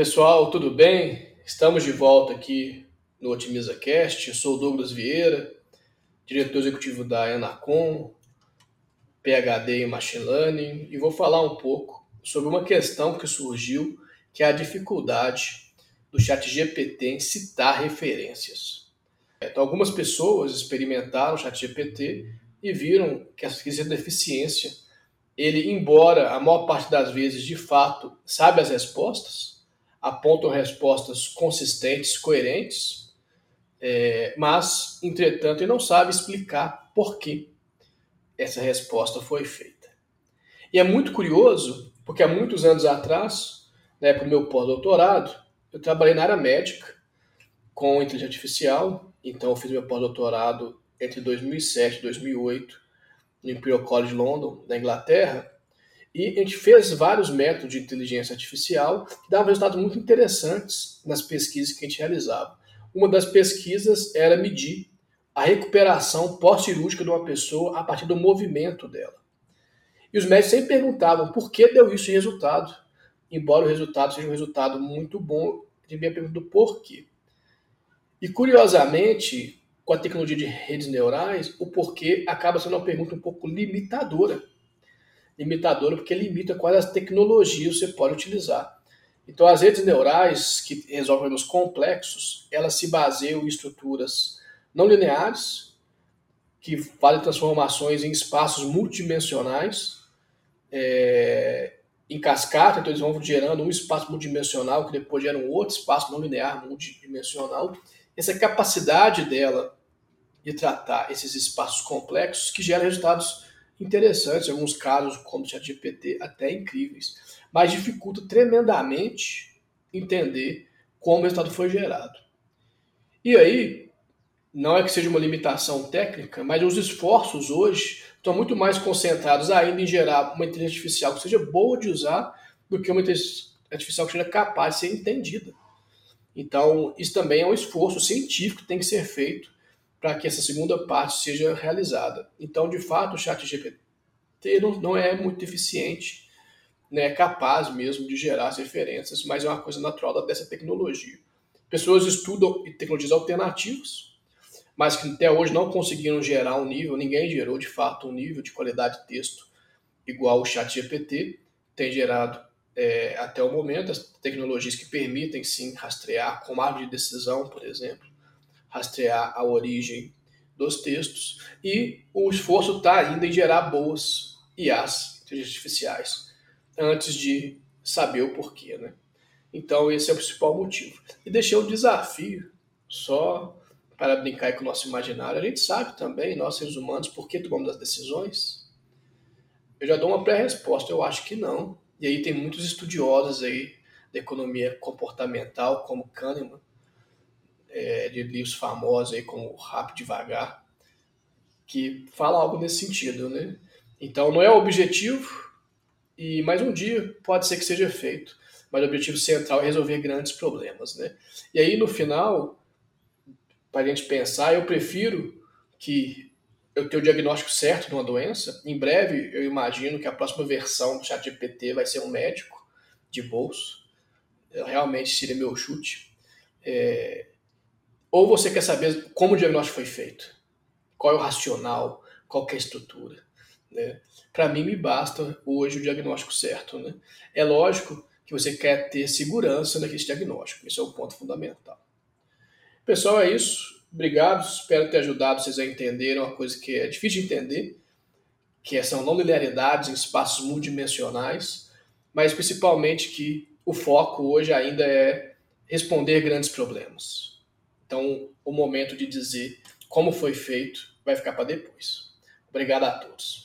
Pessoal, tudo bem? Estamos de volta aqui no Otimiza Cast. Eu sou o Douglas Vieira, diretor executivo da Anacom, PhD em Machine Learning, e vou falar um pouco sobre uma questão que surgiu, que é a dificuldade do chat GPT em citar referências. Então, algumas pessoas experimentaram o chat GPT e viram que essa deficiência, ele, embora a maior parte das vezes, de fato, sabe as respostas, apontam respostas consistentes, coerentes, é, mas, entretanto, ele não sabe explicar por que essa resposta foi feita. E é muito curioso, porque há muitos anos atrás, na época do meu pós-doutorado, eu trabalhei na área médica com inteligência artificial, então eu fiz meu pós-doutorado entre 2007 e 2008 no Imperial College London, na Inglaterra, e a gente fez vários métodos de inteligência artificial que davam resultados muito interessantes nas pesquisas que a gente realizava. Uma das pesquisas era medir a recuperação pós-cirúrgica de uma pessoa a partir do movimento dela. E os médicos sempre perguntavam por que deu isso resultado. Embora o resultado seja um resultado muito bom, de minha pergunta do porquê. E curiosamente, com a tecnologia de redes neurais, o porquê acaba sendo uma pergunta um pouco limitadora limitadora porque limita quais as tecnologias você pode utilizar. Então, as redes neurais que resolvem problemas complexos, elas se baseiam em estruturas não lineares, que fazem transformações em espaços multidimensionais, é, em cascata, então eles vão gerando um espaço multidimensional que depois gera um outro espaço não linear multidimensional. Essa capacidade dela de tratar esses espaços complexos que gera resultados interessantes, em alguns casos, como o ChatGPT, até incríveis, mas dificulta tremendamente entender como o resultado foi gerado. E aí, não é que seja uma limitação técnica, mas os esforços hoje estão muito mais concentrados ainda em gerar uma inteligência artificial que seja boa de usar do que uma inteligência artificial que seja capaz de ser entendida. Então, isso também é um esforço científico que tem que ser feito para que essa segunda parte seja realizada. Então, de fato, o chat GPT não, não é muito eficiente, né, é capaz mesmo de gerar as referências, mas é uma coisa natural dessa tecnologia. Pessoas estudam tecnologias alternativas, mas que até hoje não conseguiram gerar um nível, ninguém gerou de fato um nível de qualidade de texto igual o chat GPT tem gerado é, até o momento, as tecnologias que permitem sim rastrear, árvore de decisão, por exemplo, rastrear a origem dos textos e o esforço está ainda em gerar boas IAs, inteligências artificiais, antes de saber o porquê, né? Então esse é o principal motivo. E deixei um desafio só para brincar com o nosso imaginário. A gente sabe também, nós seres humanos, por que tomamos as decisões? Eu já dou uma pré-resposta, eu acho que não. E aí tem muitos estudiosos aí da economia comportamental, como Kahneman, é, de livros famosos aí como Rápido Devagar, que fala algo nesse sentido, né? Então não é o objetivo, e mais um dia pode ser que seja feito, mas o objetivo central é resolver grandes problemas, né? E aí no final, para a gente pensar, eu prefiro que eu tenha o diagnóstico certo de uma doença. Em breve, eu imagino que a próxima versão do ChatGPT vai ser um médico de bolso. Eu, realmente seria meu chute. É, ou você quer saber como o diagnóstico foi feito, qual é o racional, qual é a estrutura. Né? Para mim, me basta hoje o diagnóstico certo. Né? É lógico que você quer ter segurança naquele diagnóstico, esse é o ponto fundamental. Pessoal, é isso. Obrigado, espero ter ajudado vocês a entenderem uma coisa que é difícil de entender, que são não linearidades em espaços multidimensionais, mas principalmente que o foco hoje ainda é responder grandes problemas. Então, o momento de dizer como foi feito vai ficar para depois. Obrigado a todos.